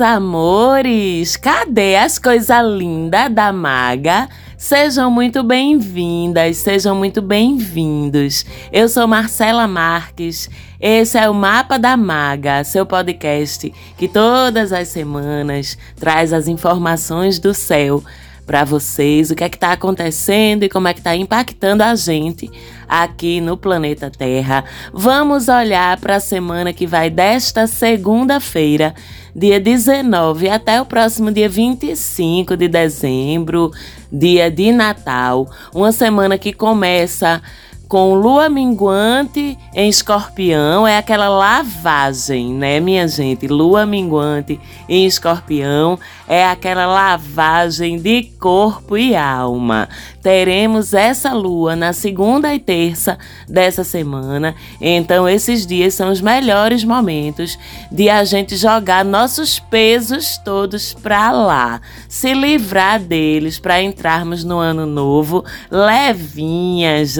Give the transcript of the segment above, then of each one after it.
meus amores! Cadê as coisas lindas da maga? Sejam muito bem-vindas, sejam muito bem-vindos. Eu sou Marcela Marques. Esse é o Mapa da Maga, seu podcast que todas as semanas traz as informações do céu para vocês, o que é que está acontecendo e como é que está impactando a gente aqui no planeta Terra. Vamos olhar para a semana que vai desta segunda-feira, dia 19, até o próximo dia 25 de dezembro, dia de Natal. Uma semana que começa com lua minguante em escorpião, é aquela lavagem, né, minha gente? Lua minguante em escorpião é aquela lavagem de corpo e alma. Teremos essa lua na segunda e terça dessa semana, então esses dias são os melhores momentos de a gente jogar nossos pesos todos para lá, se livrar deles para entrarmos no ano novo levinhas,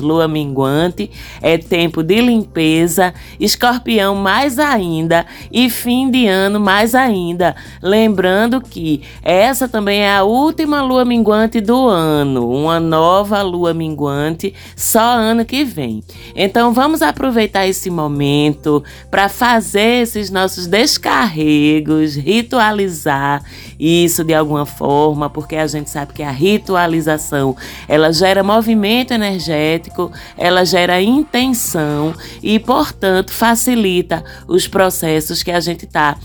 lua minguante, é tempo de limpeza, escorpião mais ainda e fim de ano mais ainda Lembrando que essa também é a última lua minguante do ano, uma nova lua minguante só ano que vem. Então vamos aproveitar esse momento para fazer esses nossos descarregos, ritualizar isso de alguma forma, porque a gente sabe que a ritualização, ela gera movimento energético, ela gera intenção e, portanto, facilita os processos que a gente está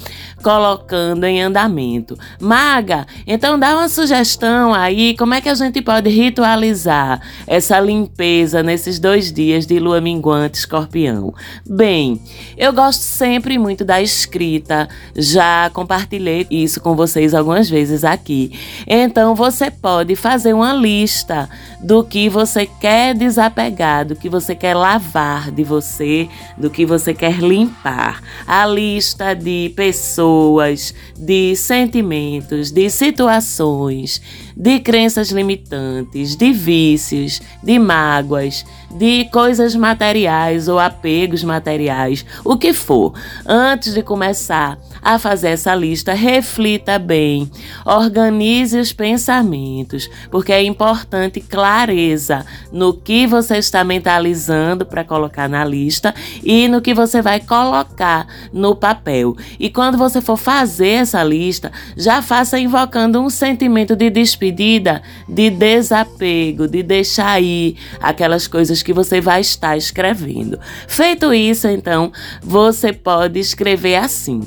colocando em andamento. Maga, então dá uma sugestão aí, como é que a gente pode ritualizar essa limpeza nesses dois dias de lua minguante escorpião? Bem, eu gosto sempre muito da escrita, já compartilhei isso com vocês algumas vezes aqui. Então você pode fazer uma lista do que você quer desapegar, do que você quer lavar de você, do que você quer limpar. A lista de pessoas, de sentimentos, de situações, de crenças limitantes, de vícios, de mágoas, de coisas materiais ou apegos materiais, o que for. Antes de começar a fazer essa lista, reflita bem, organize os pensamentos, porque é importante clareza no que você está mentalizando para colocar na lista e no que você vai colocar no papel. E quando você for fazer essa lista, já faça invocando um sentimento de despedida, de desapego, de deixar ir aquelas coisas que você vai estar escrevendo. Feito isso, então, você pode escrever assim.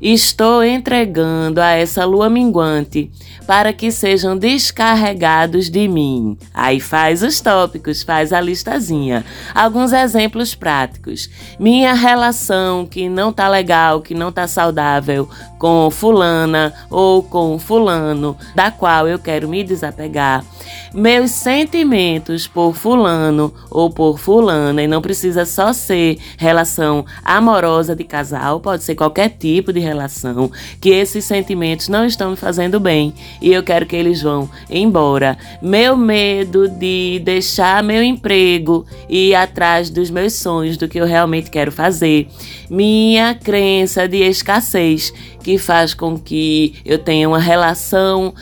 Estou entregando a essa lua minguante para que sejam descarregados de mim. Aí faz os tópicos, faz a listazinha. Alguns exemplos práticos. Minha relação que não tá legal, que não tá saudável com fulana ou com fulano, da qual eu quero me desapegar. Meus sentimentos por fulano ou por fulana, e não precisa só ser relação amorosa de casal, pode ser qualquer tipo de relação, que esses sentimentos não estão me fazendo bem e eu quero que eles vão embora. Meu medo de deixar meu emprego e ir atrás dos meus sonhos, do que eu realmente quero fazer. Minha crença de escassez, que faz com que eu tenha uma relação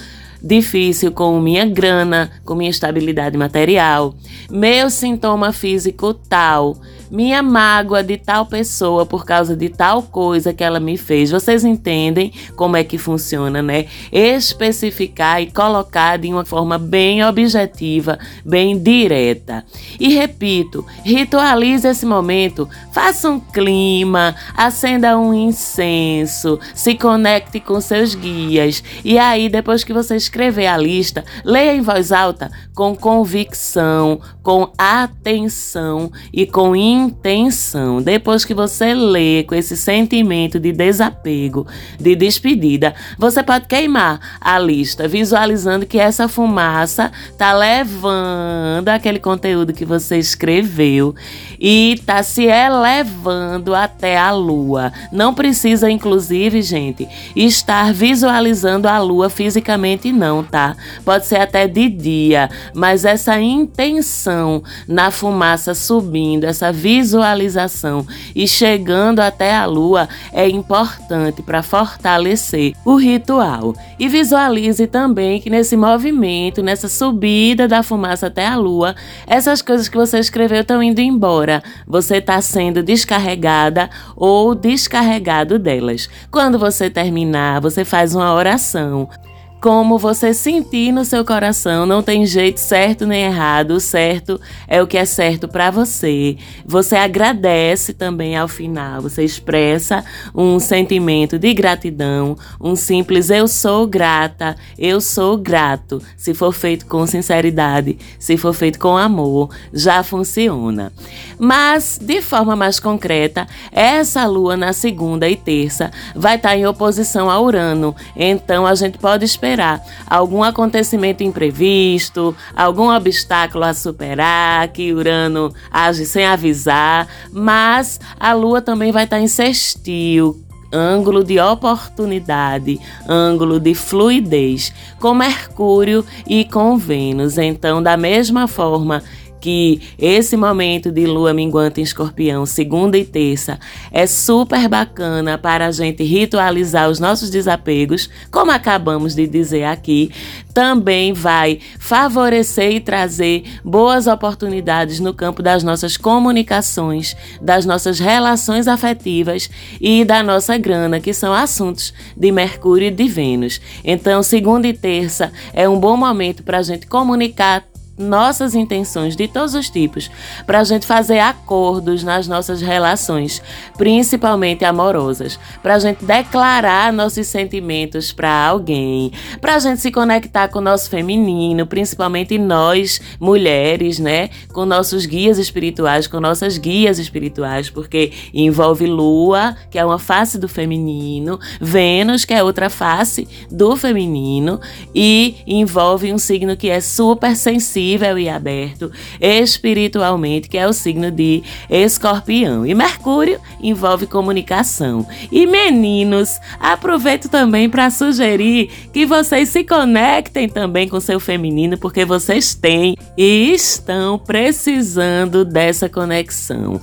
difícil com minha grana, com minha estabilidade material, meu sintoma físico tal minha mágoa de tal pessoa por causa de tal coisa que ela me fez. Vocês entendem como é que funciona, né? Especificar e colocar de uma forma bem objetiva, bem direta. E repito, ritualize esse momento, faça um clima, acenda um incenso, se conecte com seus guias. E aí, depois que você escrever a lista, leia em voz alta com convicção, com atenção e com intenção. Depois que você lê com esse sentimento de desapego, de despedida, você pode queimar a lista, visualizando que essa fumaça tá levando aquele conteúdo que você escreveu e está se elevando até a lua. Não precisa, inclusive, gente, estar visualizando a lua fisicamente, não, tá? Pode ser até de dia, mas essa intenção na fumaça subindo, essa visualização e chegando até a lua é importante para fortalecer o ritual. E visualize também que nesse movimento, nessa subida da fumaça até a lua, essas coisas que você escreveu estão indo embora. Você está sendo descarregada ou descarregado delas. Quando você terminar, você faz uma oração como você sentir no seu coração. Não tem jeito certo nem errado. O certo é o que é certo para você. Você agradece também ao final. Você expressa um sentimento de gratidão, um simples eu sou grata, eu sou grato. Se for feito com sinceridade, se for feito com amor, já funciona. Mas de forma mais concreta, essa lua na segunda e terça vai estar em oposição a Urano. Então a gente pode esperar esperar algum acontecimento imprevisto, algum obstáculo a superar, que Urano age sem avisar, mas a Lua também vai estar em sextil, ângulo de oportunidade, ângulo de fluidez, com Mercúrio e com Vênus. Então, da mesma forma que esse momento de lua minguante em escorpião, segunda e terça, é super bacana para a gente ritualizar os nossos desapegos, como acabamos de dizer aqui, também vai favorecer e trazer boas oportunidades no campo das nossas comunicações, das nossas relações afetivas e da nossa grana, que são assuntos de Mercúrio e de Vênus. Então, segunda e terça é um bom momento para a gente comunicar nossas intenções de todos os tipos, para a gente fazer acordos nas nossas relações, principalmente amorosas, para a gente declarar nossos sentimentos para alguém, para a gente se conectar com o nosso feminino, principalmente nós, mulheres, né? Com nossos guias espirituais, com nossas guias espirituais, porque envolve Lua, que é uma face do feminino, Vênus, que é outra face do feminino, e envolve um signo que é super sensível sensível e aberto espiritualmente, que é o signo de Escorpião. E Mercúrio envolve comunicação. E meninos, aproveito também para sugerir que vocês se conectem também com seu feminino, porque vocês têm e estão precisando dessa conexão.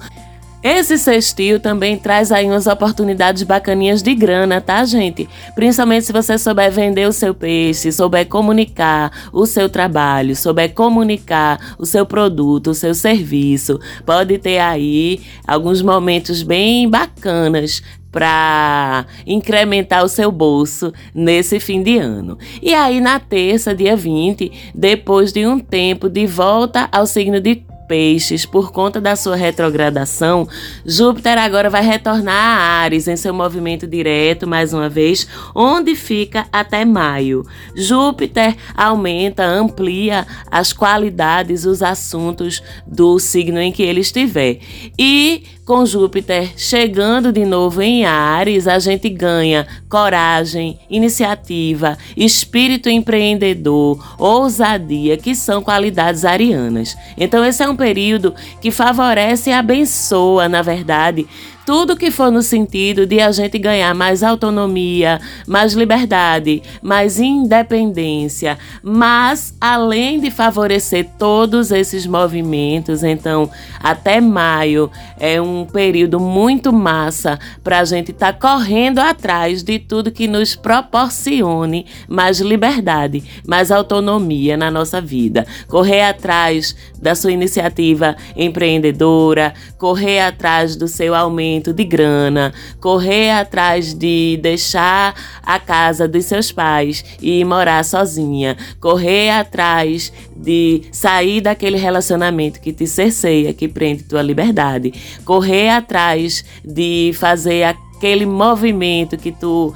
Esse sextil também traz aí umas oportunidades bacaninhas de grana, tá, gente? Principalmente se você souber vender o seu peixe, souber comunicar o seu trabalho, souber comunicar o seu produto, o seu serviço. Pode ter aí alguns momentos bem bacanas para incrementar o seu bolso nesse fim de ano. E aí na terça, dia 20, depois de um tempo de volta ao signo de Peixes, por conta da sua retrogradação, Júpiter agora vai retornar a Ares em seu movimento direto, mais uma vez, onde fica até maio. Júpiter aumenta, amplia as qualidades, os assuntos do signo em que ele estiver. E com Júpiter chegando de novo em Ares, a gente ganha coragem, iniciativa, espírito empreendedor, ousadia, que são qualidades arianas. Então, esse é um período que favorece e abençoa, na verdade, tudo que for no sentido de a gente ganhar mais autonomia, mais liberdade, mais independência, mas além de favorecer todos esses movimentos, então até maio é um período muito massa para a gente estar tá correndo atrás de tudo que nos proporcione mais liberdade, mais autonomia na nossa vida. Correr atrás da sua iniciativa empreendedora, correr atrás do seu aumento de grana, correr atrás de deixar a casa dos seus pais e morar sozinha, correr atrás de sair daquele relacionamento que te cerceia, que prende tua liberdade, correr atrás de fazer aquele movimento que tu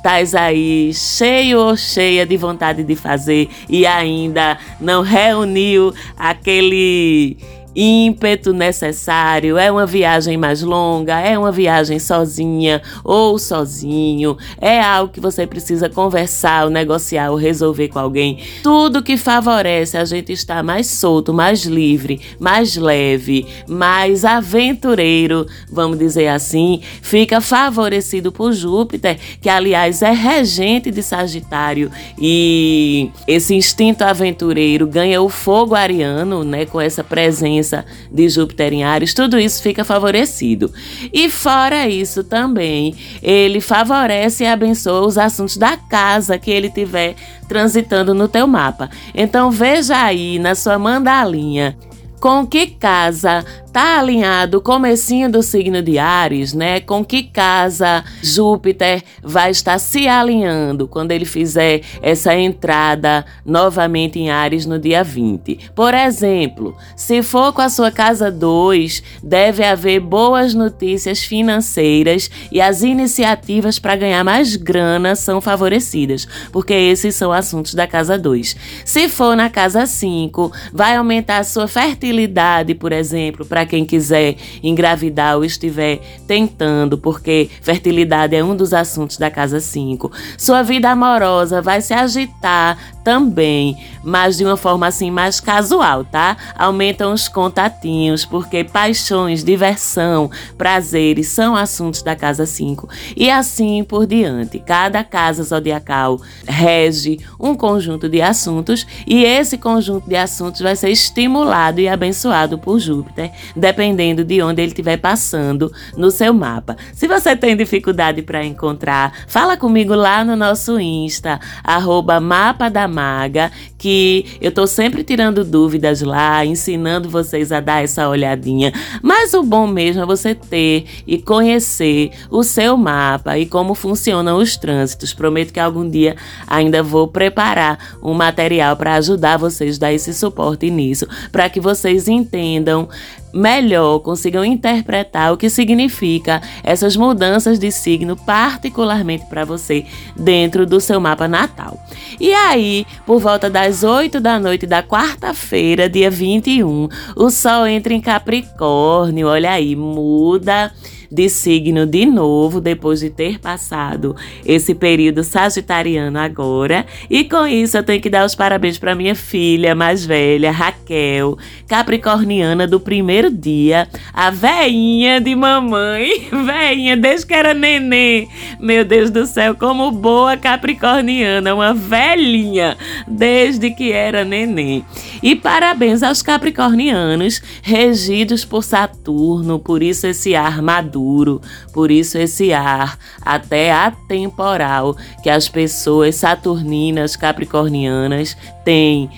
estás aí cheio ou cheia de vontade de fazer e ainda não reuniu aquele ímpeto necessário, é uma viagem mais longa, é uma viagem sozinha ou sozinho, é algo que você precisa conversar, ou negociar ou resolver com alguém. Tudo que favorece a gente estar mais solto, mais livre, mais leve, mais aventureiro, vamos dizer assim, fica favorecido por Júpiter, que aliás é regente de Sagitário. E esse instinto aventureiro ganha o fogo ariano, né, com essa presença presença de Júpiter em Ares, tudo isso fica favorecido. E fora isso também, ele favorece e abençoa os assuntos da casa que ele tiver transitando no teu mapa. Então veja aí na sua mandalinha com que casa tá alinhado o comecinho do signo de Ares, né? Com que casa Júpiter vai estar se alinhando quando ele fizer essa entrada novamente em Ares no dia 20. Por exemplo, se for com a sua casa 2, deve haver boas notícias financeiras e as iniciativas para ganhar mais grana são favorecidas, porque esses são assuntos da casa 2. Se for na casa 5, vai aumentar a sua fertilidade, por exemplo, para para quem quiser engravidar ou estiver tentando, porque fertilidade é um dos assuntos da casa 5. Sua vida amorosa vai se agitar também, mas de uma forma assim mais casual, tá? Aumentam os contatinhos, porque paixões, diversão, prazeres são assuntos da casa 5 e assim por diante. Cada casa zodiacal rege um conjunto de assuntos e esse conjunto de assuntos vai ser estimulado e abençoado por Júpiter, dependendo de onde ele estiver passando no seu mapa. Se você tem dificuldade para encontrar, fala comigo lá no nosso Insta, arroba mapa da maga, que eu tô sempre tirando dúvidas lá, ensinando vocês a dar essa olhadinha. Mas o bom mesmo é você ter e conhecer o seu mapa e como funcionam os trânsitos. Prometo que algum dia ainda vou preparar um material para ajudar vocês a dar esse suporte nisso, para que vocês entendam melhor consigam interpretar o que significa essas mudanças de signo, particularmente para você, dentro do seu mapa natal. E aí, por volta das 8 da noite da quarta-feira, dia 21, o Sol entra em Capricórnio, olha aí, muda de signo de novo, depois de ter passado esse período sagitariano agora. E com isso eu tenho que dar os parabéns para minha filha mais velha, Raquel, capricorniana do primeiro dia, a veinha de mamãe, veinha desde que era neném. Meu Deus do céu, como boa capricorniana, uma velhinha desde que era neném. E parabéns aos capricornianos regidos por Saturno, por isso esse ar maduro maduro, por isso esse ar até atemporal que as pessoas saturninas, capricornianas têm.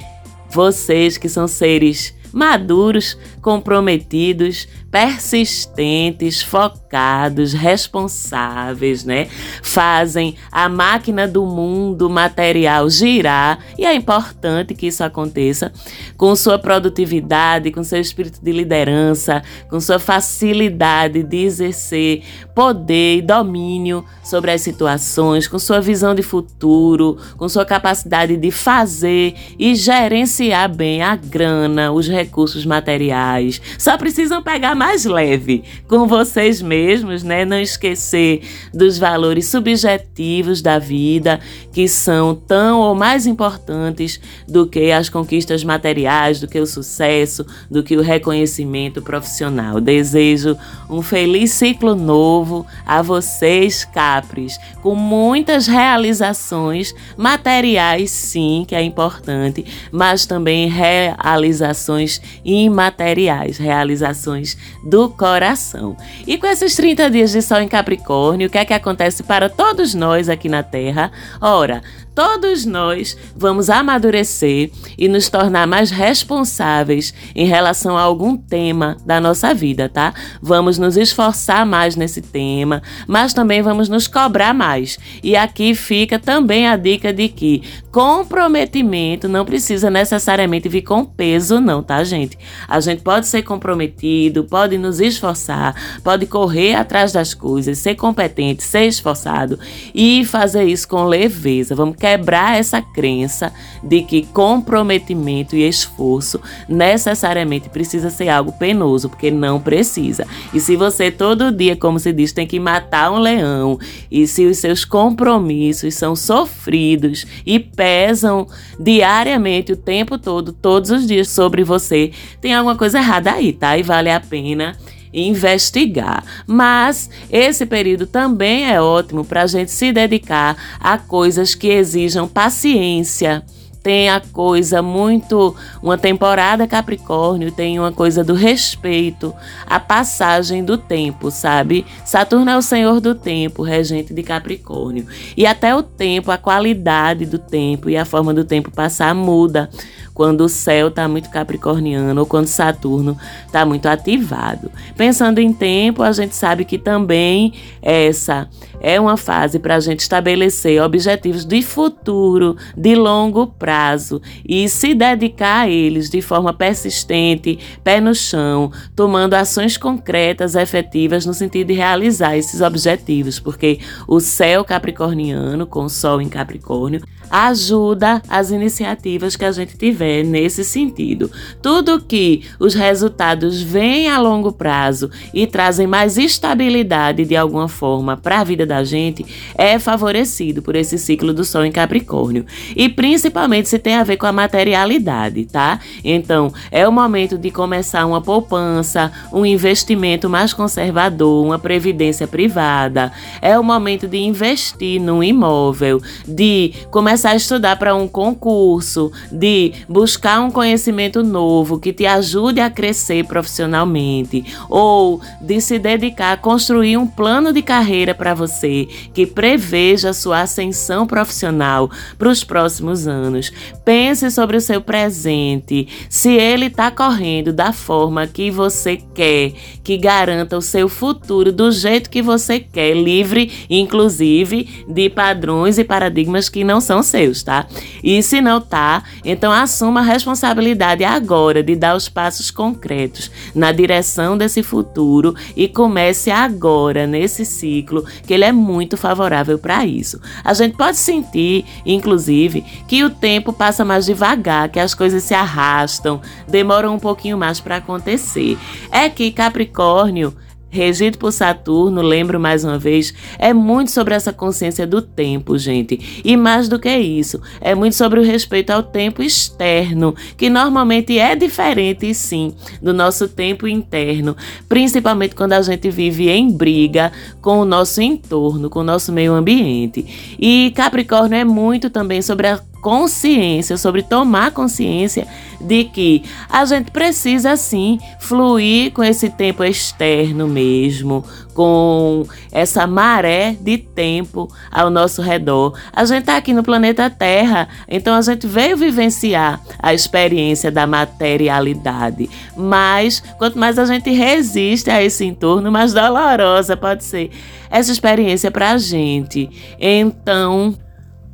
Vocês que são seres maduros, comprometidos, persistentes, focados, responsáveis, né? Fazem a máquina do mundo material girar e é importante que isso aconteça com sua produtividade, com seu espírito de liderança, com sua facilidade de exercer poder e domínio sobre as situações, com sua visão de futuro, com sua capacidade de fazer e gerenciar bem a grana, os recursos materiais. Só precisam pegar mais leve com vocês mesmos, né? Não esquecer dos valores subjetivos da vida, que são tão ou mais importantes do que as conquistas materiais, do que o sucesso, do que o reconhecimento profissional. Desejo um feliz ciclo novo a vocês, Capres, com muitas realizações materiais, sim, que é importante, mas também realizações imateriais, realizações do coração. E com esses 30 dias de sol em Capricórnio, o que é que acontece para todos nós aqui na Terra? Ora, todos nós vamos amadurecer e nos tornar mais responsáveis em relação a algum tema da nossa vida, tá? Vamos nos esforçar mais nesse tema, mas também vamos nos cobrar mais. E aqui fica também a dica de que comprometimento não precisa necessariamente vir com peso, não, tá, gente? A gente pode ser comprometido, pode nos esforçar, pode correr atrás das coisas, ser competente, ser esforçado e fazer isso com leveza. Vamos quebrar essa crença de que comprometimento e esforço necessariamente precisa ser algo penoso, porque não precisa. E se você todo dia, como se diz, tem que matar um leão, e se os seus compromissos são sofridos e pesam diariamente, o tempo todo, todos os dias sobre você, tem alguma coisa errada aí, tá? E vale a pena investigar. Mas esse período também é ótimo para a gente se dedicar a coisas que exijam paciência tem a coisa muito. Uma temporada Capricórnio tem uma coisa do respeito, a passagem do tempo, sabe? Saturno é o senhor do tempo, regente de Capricórnio. E até o tempo, a qualidade do tempo e a forma do tempo passar muda quando o céu está muito capricorniano ou quando Saturno está muito ativado. Pensando em tempo, a gente sabe que também essa é uma fase para a gente estabelecer objetivos de futuro, de longo prazo e se dedicar a eles de forma persistente, pé no chão, tomando ações concretas, efetivas no sentido de realizar esses objetivos, porque o céu capricorniano, com o sol em Capricórnio, ajuda as iniciativas que a gente tiver nesse sentido. Tudo que os resultados vêm a longo prazo e trazem mais estabilidade de alguma forma para a vida da gente é favorecido por esse ciclo do Sol em Capricórnio. E principalmente se tem a ver com a materialidade, tá? Então, é o momento de começar uma poupança, um investimento mais conservador, uma previdência privada. É o momento de investir num imóvel, de começar a estudar para um concurso, de buscar um conhecimento novo que te ajude a crescer profissionalmente, ou de se dedicar a construir um plano de carreira para você você, que preveja sua ascensão profissional para os próximos anos. Pense sobre o seu presente, se ele está correndo da forma que você quer, que garanta o seu futuro do jeito que você quer, livre, inclusive, de padrões e paradigmas que não são seus, tá? E se não tá, então assuma a responsabilidade agora de dar os passos concretos na direção desse futuro e comece agora nesse ciclo que ele é muito favorável para isso. A gente pode sentir, inclusive, que o tempo passa mais devagar, que as coisas se arrastam, demoram um pouquinho mais para acontecer. É que Capricórnio regido por Saturno, lembro mais uma vez, é muito sobre essa consciência do tempo, gente. E mais do que isso, é muito sobre o respeito ao tempo externo, que normalmente é diferente, sim, do nosso tempo interno, principalmente quando a gente vive em briga com o nosso entorno, com o nosso meio ambiente. E Capricórnio é muito também sobre a consciência, sobre tomar consciência de que a gente precisa sim fluir com esse tempo externo mesmo, com essa maré de tempo ao nosso redor. A gente está aqui no planeta Terra, então a gente veio vivenciar a experiência da materialidade. Mas quanto mais a gente resiste a esse entorno, mais dolorosa pode ser essa experiência para a gente. Então,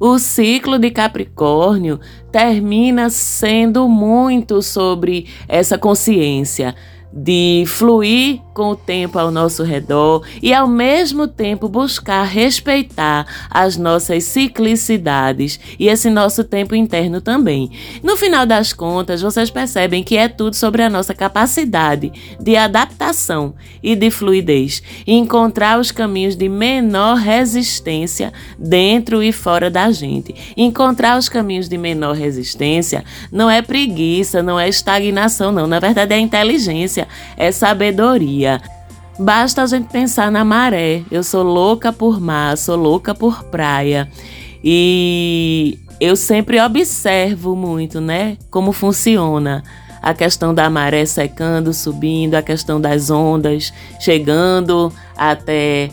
o ciclo de Capricórnio termina sendo muito sobre essa consciência de fluir com o tempo ao nosso redor e ao mesmo tempo buscar respeitar as nossas ciclicidades e esse nosso tempo interno também. No final das contas, vocês percebem que é tudo sobre a nossa capacidade de adaptação e de fluidez, e encontrar os caminhos de menor resistência dentro e fora da gente. Encontrar os caminhos de menor resistência não é preguiça, não é estagnação, não. Na verdade, é inteligência é sabedoria. Basta a gente pensar na maré. Eu sou louca por mar, sou louca por praia. E eu sempre observo muito, né, como funciona a questão da maré secando, subindo, a questão das ondas chegando até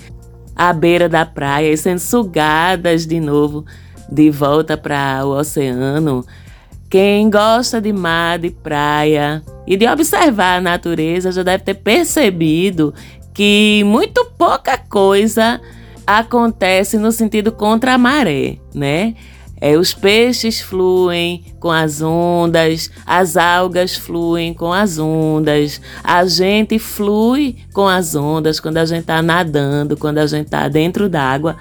a beira da praia e sendo sugadas de novo de volta para o oceano. Quem gosta de mar, de praia e de observar a natureza já deve ter percebido que muito pouca coisa acontece no sentido contra a maré, né? É, os peixes fluem com as ondas, as algas fluem com as ondas, a gente flui com as ondas quando a gente está nadando, quando a gente está dentro d'água.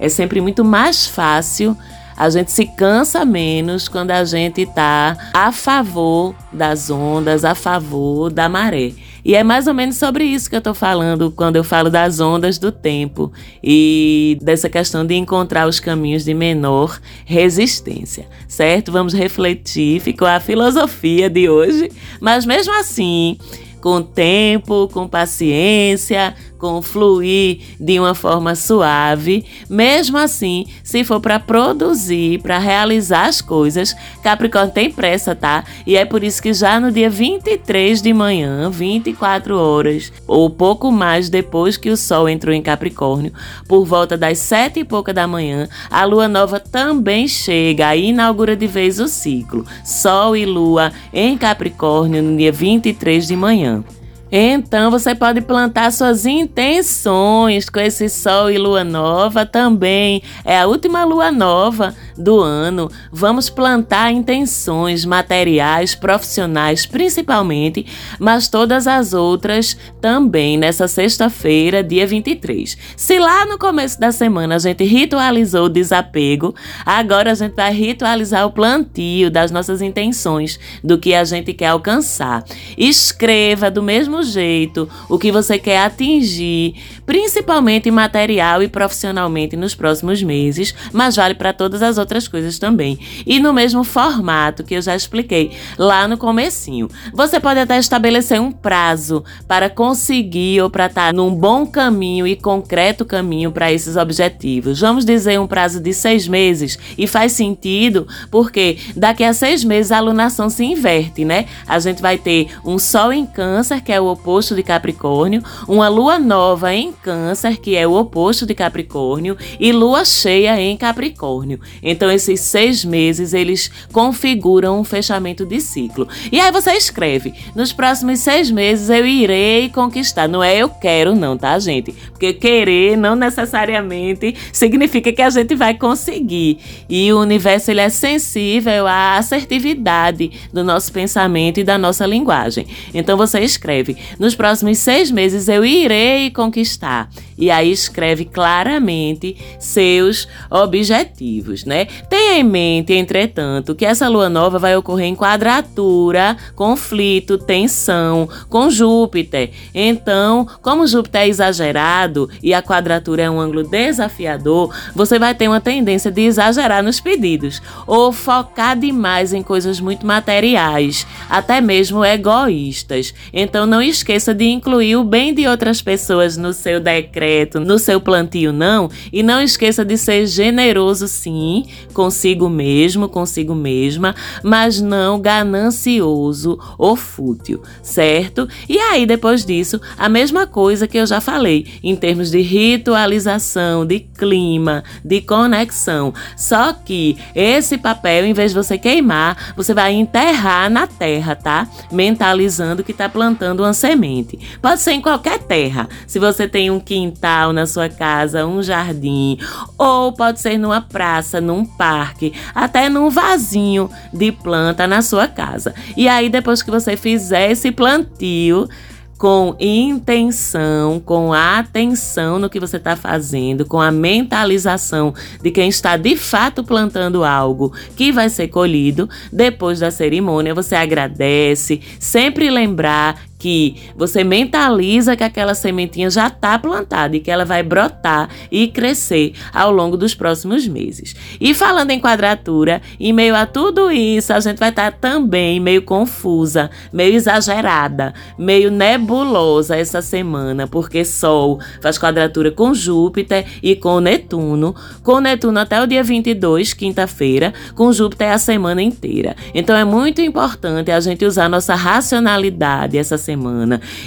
É sempre muito mais fácil A gente se cansa menos quando a gente está a favor das ondas, a favor da maré. E é mais ou menos sobre isso que eu estou falando quando eu falo das ondas do tempo e dessa questão de encontrar os caminhos de menor resistência, certo? Vamos refletir, ficou a filosofia de hoje, mas mesmo assim, com tempo, com paciência, com fluir de uma forma suave. Mesmo assim, se for para produzir, para realizar as coisas, Capricórnio tem pressa, tá? E é por isso que já no dia 23 de manhã, 24 horas, ou pouco mais depois que o Sol entrou em Capricórnio, por volta das sete e pouca da manhã, a Lua Nova também chega e inaugura de vez o ciclo. Sol e Lua em Capricórnio no dia 23 de manhã. Então você pode plantar suas intenções com esse sol e lua nova também. É a última lua nova do ano. Vamos plantar intenções materiais, profissionais principalmente, mas todas as outras também nessa sexta-feira, dia 23. Se lá no começo da semana a gente ritualizou o desapego, agora a gente vai ritualizar o plantio das nossas intenções, do que a gente quer alcançar. Escreva do mesmo mesmo jeito o que você quer atingir, principalmente material e profissionalmente nos próximos meses, mas vale para todas as outras coisas também. E no mesmo formato que eu já expliquei lá no comecinho. Você pode até estabelecer um prazo para conseguir ou para estar num bom caminho e concreto caminho para esses objetivos. Vamos dizer um prazo de seis meses e faz sentido porque daqui a seis meses a alunação se inverte, né? A gente vai ter um sol em câncer, que é o oposto de Capricórnio, uma lua nova em Câncer, que é o oposto de Capricórnio, e lua cheia em Capricórnio. Então, esses seis meses eles configuram um fechamento de ciclo. E aí você escreve: nos próximos seis meses eu irei conquistar. Não é eu quero, não, tá, gente? Porque querer não necessariamente significa que a gente vai conseguir. E o universo ele é sensível à assertividade do nosso pensamento e da nossa linguagem. Então você escreve: nos próximos seis meses eu irei conquistar. E aí escreve claramente seus objetivos, né? Tenha em mente, entretanto, que essa lua nova vai ocorrer em quadratura, conflito, tensão com Júpiter. Então, como Júpiter é exagerado e a quadratura é um ângulo desafiador, você vai ter uma tendência de exagerar nos pedidos ou focar demais em coisas muito materiais, até mesmo egoístas. Então, não esqueça de incluir o bem de outras pessoas no seu decreto, no seu plantio, não. E não esqueça de ser generoso, sim, consigo mesmo, consigo mesma, mas não ganancioso ou fútil, certo? E aí, depois disso, a mesma coisa que eu já falei, em termos de ritualização, de clima, de conexão. Só que esse papel, em vez de você queimar, você vai enterrar na terra, tá? Mentalizando que está plantando uma semente. Pode ser em qualquer terra. Se você tem um quintal na sua casa, um jardim, ou pode ser numa praça, num parque, até num vasinho de planta na sua casa. E aí, depois que você fizer esse plantio, com intenção, com atenção no que você está fazendo, com a mentalização de quem está de fato plantando algo que vai ser colhido. Depois da cerimônia, você agradece, sempre lembrar que você mentaliza que aquela sementinha já está plantada e que ela vai brotar e crescer ao longo dos próximos meses. E falando em quadratura, em meio a tudo isso, a gente vai estar tá também meio confusa, meio exagerada, meio nebulosa essa semana, porque Sol faz quadratura com Júpiter e com Netuno, com Netuno até o dia 22, quinta-feira, com Júpiter a semana inteira. Então é muito importante a gente usar nossa racionalidade essa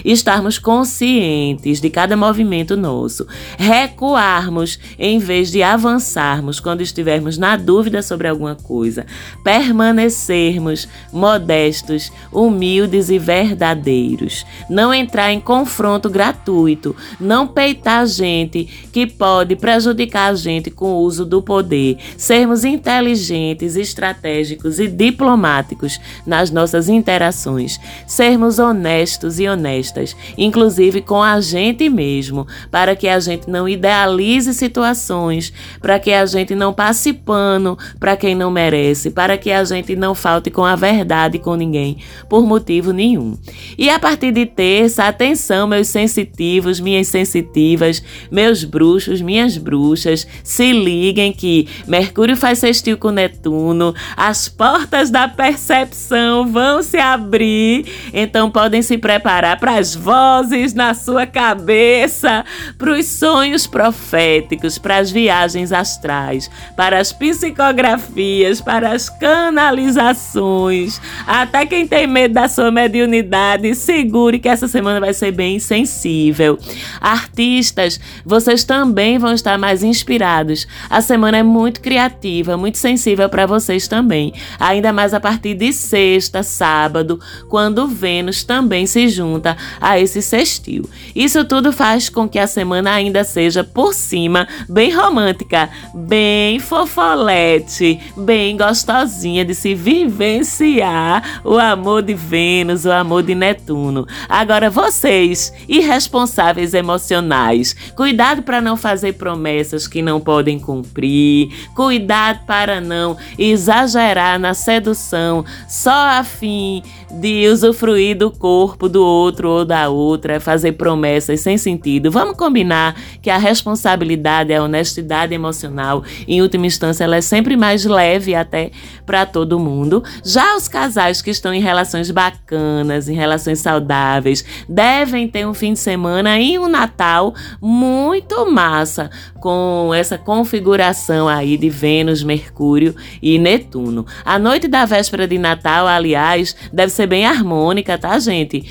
estarmos conscientes de cada movimento nosso, recuarmos em vez de avançarmos quando estivermos na dúvida sobre alguma coisa, permanecermos modestos, humildes e verdadeiros, não entrar em confronto gratuito, não peitar gente que pode prejudicar a gente com o uso do poder, sermos inteligentes, estratégicos e diplomáticos nas nossas interações, sermos honestos honestos e honestas, inclusive com a gente mesmo, para que a gente não idealize situações, para que a gente não passe pano para quem não merece, para que a gente não falte com a verdade com ninguém, por motivo nenhum. E a partir de terça, atenção, meus sensitivos, minhas sensitivas, meus bruxos, minhas bruxas, se liguem que Mercúrio faz sextil com Netuno, as portas da percepção vão se abrir, então podem se preparar para as vozes na sua cabeça, para os sonhos proféticos, para as viagens astrais, para as psicografias, para as canalizações. Até quem tem medo da sua mediunidade, segure que essa semana vai ser bem sensível. Artistas, vocês também vão estar mais inspirados. A semana é muito criativa, muito sensível para vocês também. Ainda mais a partir de sexta, sábado, quando Vênus também se junta a esse sextil. Isso tudo faz com que a semana ainda seja por cima bem romântica, bem fofolete, bem gostosinha de se vivenciar o amor de Vênus, o amor de Netuno. Agora vocês, irresponsáveis emocionais, cuidado para não fazer promessas que não podem cumprir, cuidado para não exagerar na sedução só a fim de usufruir do corpo do outro ou da outra, fazer promessas sem sentido. Vamos combinar que a responsabilidade, a honestidade emocional, em última instância, ela é sempre mais leve até para todo mundo. Já os casais que estão em relações bacanas, em relações saudáveis, devem ter um fim de semana e um Natal muito massa, com essa configuração aí de Vênus, Mercúrio e Netuno. A noite da véspera de Natal, aliás, deve ser bem harmônica, tá, gente?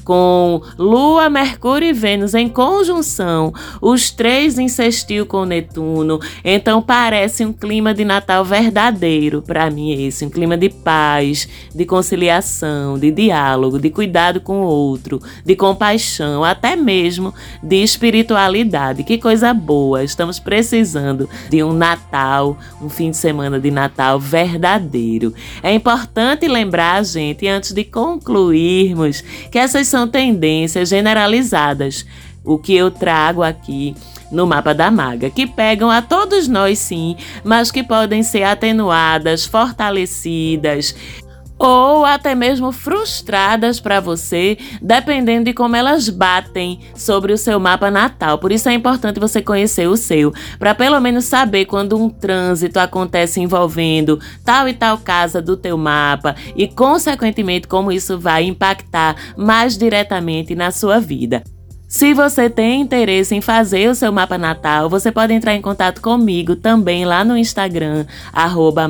Com Lua, Mercúrio e Vênus em conjunção, os três em sextil com Netuno. Então parece um clima de Natal verdadeiro para mim esse, um clima de paz, de conciliação, de diálogo, de cuidado com o outro, de compaixão, até mesmo de espiritualidade. Que coisa boa! Estamos precisando de um Natal, um fim de semana de Natal verdadeiro. É importante lembrar, gente, antes de concluirmos, que essas são tendências generalizadas. O que eu trago aqui no mapa da maga, que pegam a todos nós sim, mas que podem ser atenuadas, fortalecidas ou até mesmo frustradas para você, dependendo de como elas batem sobre o seu mapa natal. Por isso é importante você conhecer o seu, para pelo menos saber quando um trânsito acontece envolvendo tal e tal casa do teu mapa e consequentemente como isso vai impactar mais diretamente na sua vida. Se você tem interesse em fazer o seu mapa natal, você pode entrar em contato comigo também lá no Instagram, arroba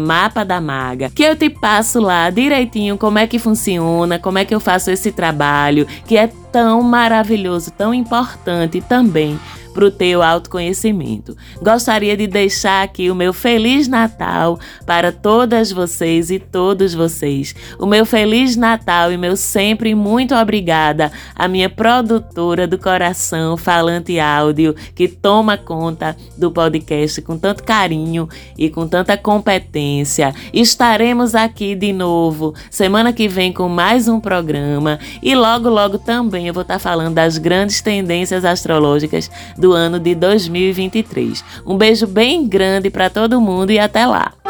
que eu te passo lá direitinho como é que funciona, como é que eu faço esse trabalho, que é tão maravilhoso, tão importante também para o teu autoconhecimento. Gostaria de deixar aqui o meu Feliz Natal para todas vocês e todos vocês. O meu Feliz Natal e meu sempre muito obrigada à minha produtora do coração, Falante Áudio, que toma conta do podcast com tanto carinho e com tanta competência. Estaremos aqui de novo semana que vem com mais um programa e logo, logo também eu vou estar falando das grandes tendências astrológicas do ano de 2023. Um beijo bem grande para todo mundo e até lá!